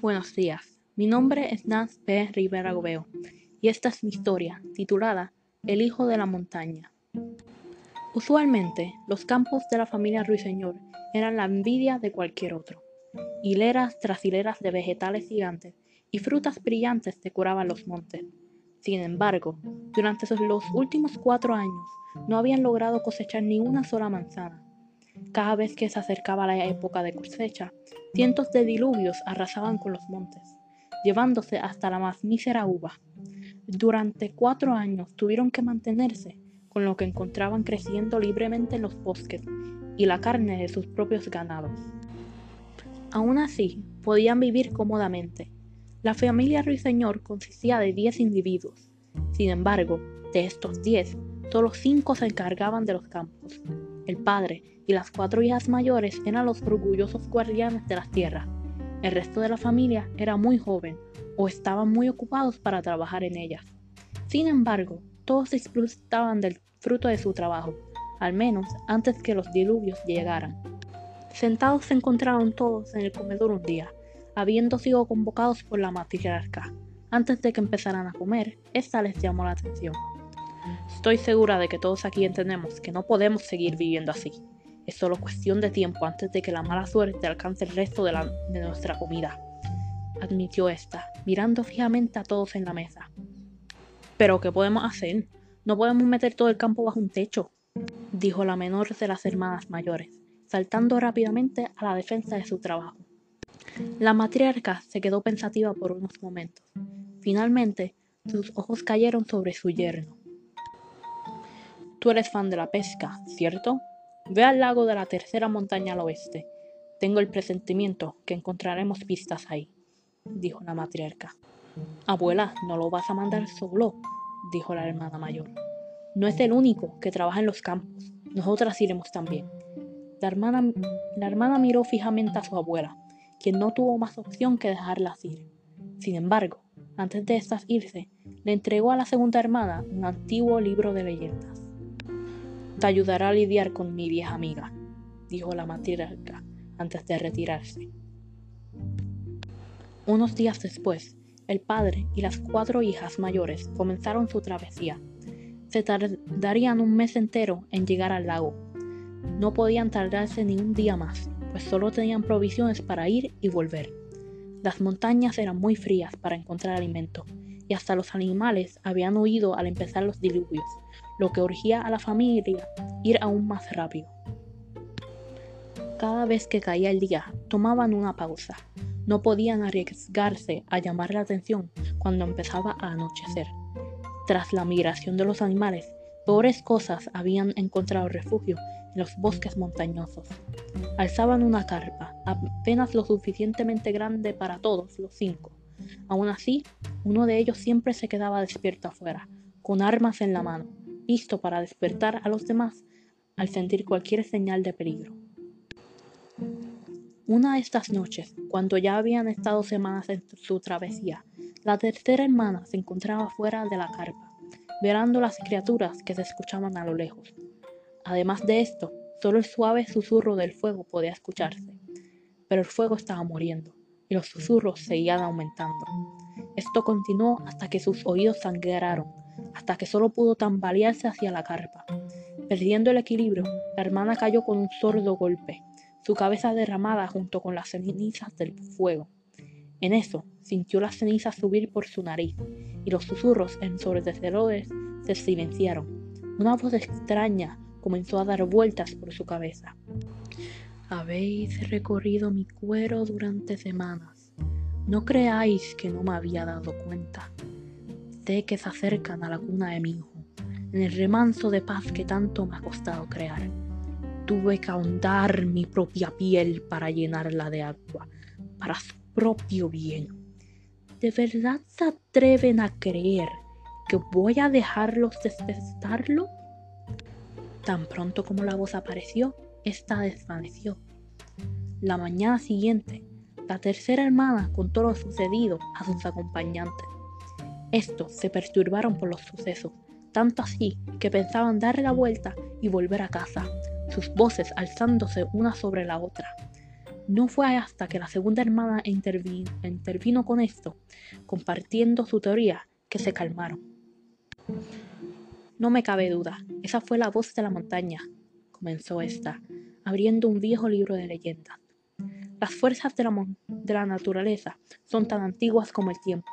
Buenos días, mi nombre es Naz P. Rivera Gobeo y esta es mi historia titulada El hijo de la montaña. Usualmente, los campos de la familia Ruiseñor eran la envidia de cualquier otro. Hileras tras hileras de vegetales gigantes y frutas brillantes decoraban los montes. Sin embargo, durante los últimos cuatro años no habían logrado cosechar ni una sola manzana. Cada vez que se acercaba la época de cosecha, cientos de diluvios arrasaban con los montes, llevándose hasta la más mísera uva. Durante cuatro años tuvieron que mantenerse con lo que encontraban creciendo libremente en los bosques y la carne de sus propios ganados. Aún así, podían vivir cómodamente. La familia Ruiseñor consistía de 10 individuos. Sin embargo, de estos 10, solo 5 se encargaban de los campos. El padre y las cuatro hijas mayores eran los orgullosos guardianes de las tierras. El resto de la familia era muy joven o estaban muy ocupados para trabajar en ellas. Sin embargo, todos disfrutaban del fruto de su trabajo, al menos antes que los diluvios llegaran. Sentados se encontraron todos en el comedor un día, habiendo sido convocados por la matriarca. Antes de que empezaran a comer, esta les llamó la atención. Estoy segura de que todos aquí entendemos que no podemos seguir viviendo así. Es solo cuestión de tiempo antes de que la mala suerte alcance el resto de, de nuestra comida, admitió esta, mirando fijamente a todos en la mesa. Pero, ¿qué podemos hacer? No podemos meter todo el campo bajo un techo, dijo la menor de las hermanas mayores, saltando rápidamente a la defensa de su trabajo. La matriarca se quedó pensativa por unos momentos. Finalmente, sus ojos cayeron sobre su yerno. Tú eres fan de la pesca, ¿cierto? Ve al lago de la tercera montaña al oeste. Tengo el presentimiento que encontraremos pistas ahí, dijo la matriarca. Abuela, no lo vas a mandar solo, dijo la hermana mayor. No es el único que trabaja en los campos. Nosotras iremos también. La hermana, la hermana miró fijamente a su abuela, quien no tuvo más opción que dejarlas ir. Sin embargo, antes de estas irse, le entregó a la segunda hermana un antiguo libro de leyendas. Te ayudará a lidiar con mi vieja amiga, dijo la matriarca antes de retirarse. Unos días después, el padre y las cuatro hijas mayores comenzaron su travesía. Se tardarían un mes entero en llegar al lago. No podían tardarse ni un día más, pues solo tenían provisiones para ir y volver. Las montañas eran muy frías para encontrar alimento, y hasta los animales habían huido al empezar los diluvios, lo que urgía a la familia ir aún más rápido. Cada vez que caía el día, tomaban una pausa. No podían arriesgarse a llamar la atención cuando empezaba a anochecer. Tras la migración de los animales, pobres cosas habían encontrado refugio en los bosques montañosos. Alzaban una carpa, apenas lo suficientemente grande para todos los cinco, Aún así, uno de ellos siempre se quedaba despierto afuera, con armas en la mano, listo para despertar a los demás al sentir cualquier señal de peligro. Una de estas noches, cuando ya habían estado semanas en su travesía, la tercera hermana se encontraba fuera de la carpa, verando las criaturas que se escuchaban a lo lejos. Además de esto, solo el suave susurro del fuego podía escucharse, pero el fuego estaba muriendo y los susurros seguían aumentando. Esto continuó hasta que sus oídos sangraron, hasta que solo pudo tambalearse hacia la carpa. Perdiendo el equilibrio, la hermana cayó con un sordo golpe, su cabeza derramada junto con las cenizas del fuego. En eso, sintió las cenizas subir por su nariz, y los susurros ensordecedores se silenciaron. Una voz extraña comenzó a dar vueltas por su cabeza. Habéis recorrido mi cuero durante semanas. No creáis que no me había dado cuenta. Sé que se acercan a la cuna de mi hijo, en el remanso de paz que tanto me ha costado crear. Tuve que ahondar mi propia piel para llenarla de agua, para su propio bien. ¿De verdad se atreven a creer que voy a dejarlos despertarlo? Tan pronto como la voz apareció, esta desvaneció. La mañana siguiente, la tercera hermana contó lo sucedido a sus acompañantes. Estos se perturbaron por los sucesos, tanto así que pensaban dar la vuelta y volver a casa, sus voces alzándose una sobre la otra. No fue hasta que la segunda hermana intervino, intervino con esto, compartiendo su teoría, que se calmaron. No me cabe duda, esa fue la voz de la montaña, comenzó esta, abriendo un viejo libro de leyendas. Las fuerzas de la, de la naturaleza son tan antiguas como el tiempo.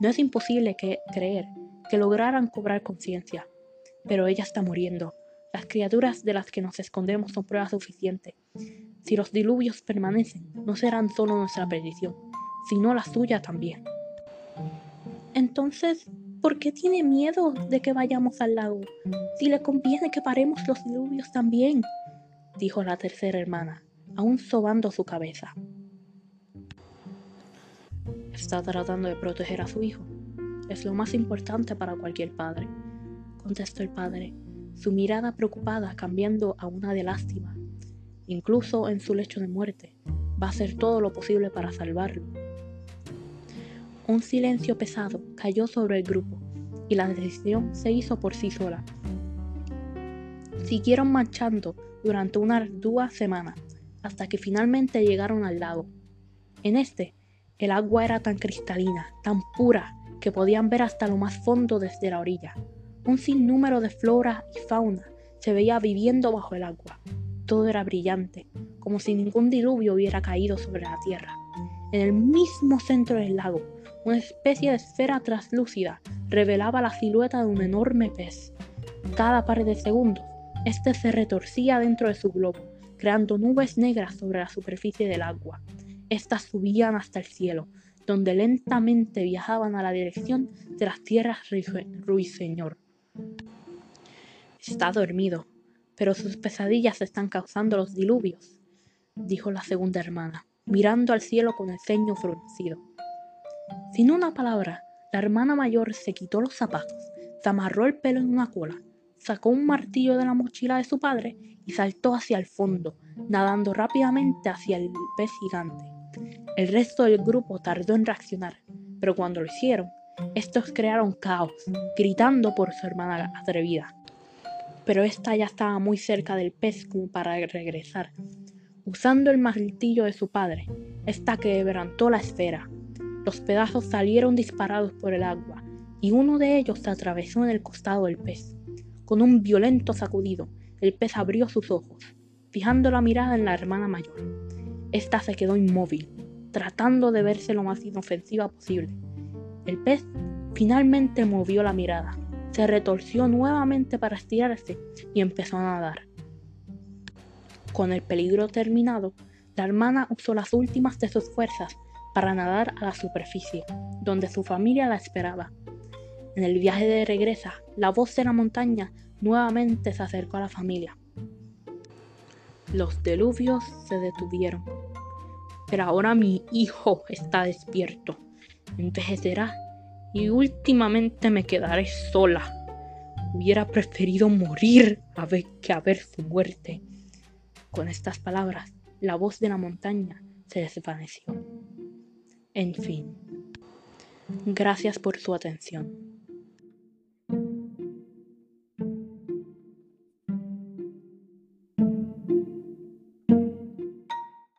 No es imposible que, creer que lograran cobrar conciencia, pero ella está muriendo. Las criaturas de las que nos escondemos son prueba suficiente. Si los diluvios permanecen, no serán solo nuestra perdición, sino la suya también. Entonces, ¿por qué tiene miedo de que vayamos al lago? Si le conviene que paremos los diluvios también, dijo la tercera hermana, aún sobando su cabeza. Está tratando de proteger a su hijo. Es lo más importante para cualquier padre, contestó el padre, su mirada preocupada cambiando a una de lástima. Incluso en su lecho de muerte, va a hacer todo lo posible para salvarlo. Un silencio pesado cayó sobre el grupo y la decisión se hizo por sí sola. Siguieron marchando durante una ardua semana hasta que finalmente llegaron al lago. En este, el agua era tan cristalina, tan pura, que podían ver hasta lo más fondo desde la orilla. Un sinnúmero de flora y fauna se veía viviendo bajo el agua. Todo era brillante, como si ningún diluvio hubiera caído sobre la tierra. En el mismo centro del lago, una especie de esfera translúcida revelaba la silueta de un enorme pez. Cada par de segundos, este se retorcía dentro de su globo, creando nubes negras sobre la superficie del agua. Estas subían hasta el cielo, donde lentamente viajaban a la dirección de las tierras ruiseñor. Está dormido, pero sus pesadillas están causando los diluvios, dijo la segunda hermana, mirando al cielo con el ceño fruncido. Sin una palabra, la hermana mayor se quitó los zapatos, se amarró el pelo en una cola, sacó un martillo de la mochila de su padre y saltó hacia el fondo, nadando rápidamente hacia el pez gigante. El resto del grupo tardó en reaccionar, pero cuando lo hicieron, estos crearon caos, gritando por su hermana atrevida. Pero esta ya estaba muy cerca del pez como para regresar. Usando el martillo de su padre, esta quebrantó la esfera. Los pedazos salieron disparados por el agua, y uno de ellos se atravesó en el costado del pez. Con un violento sacudido, el pez abrió sus ojos, fijando la mirada en la hermana mayor. Esta se quedó inmóvil, tratando de verse lo más inofensiva posible. El pez finalmente movió la mirada, se retorció nuevamente para estirarse y empezó a nadar. Con el peligro terminado, la hermana usó las últimas de sus fuerzas para nadar a la superficie, donde su familia la esperaba. En el viaje de regresa, la voz de la montaña nuevamente se acercó a la familia. Los diluvios se detuvieron pero ahora mi hijo está despierto. Envejecerá y últimamente me quedaré sola. Hubiera preferido morir a ver que a ver su muerte. Con estas palabras, la voz de la montaña se desvaneció. En fin, gracias por su atención.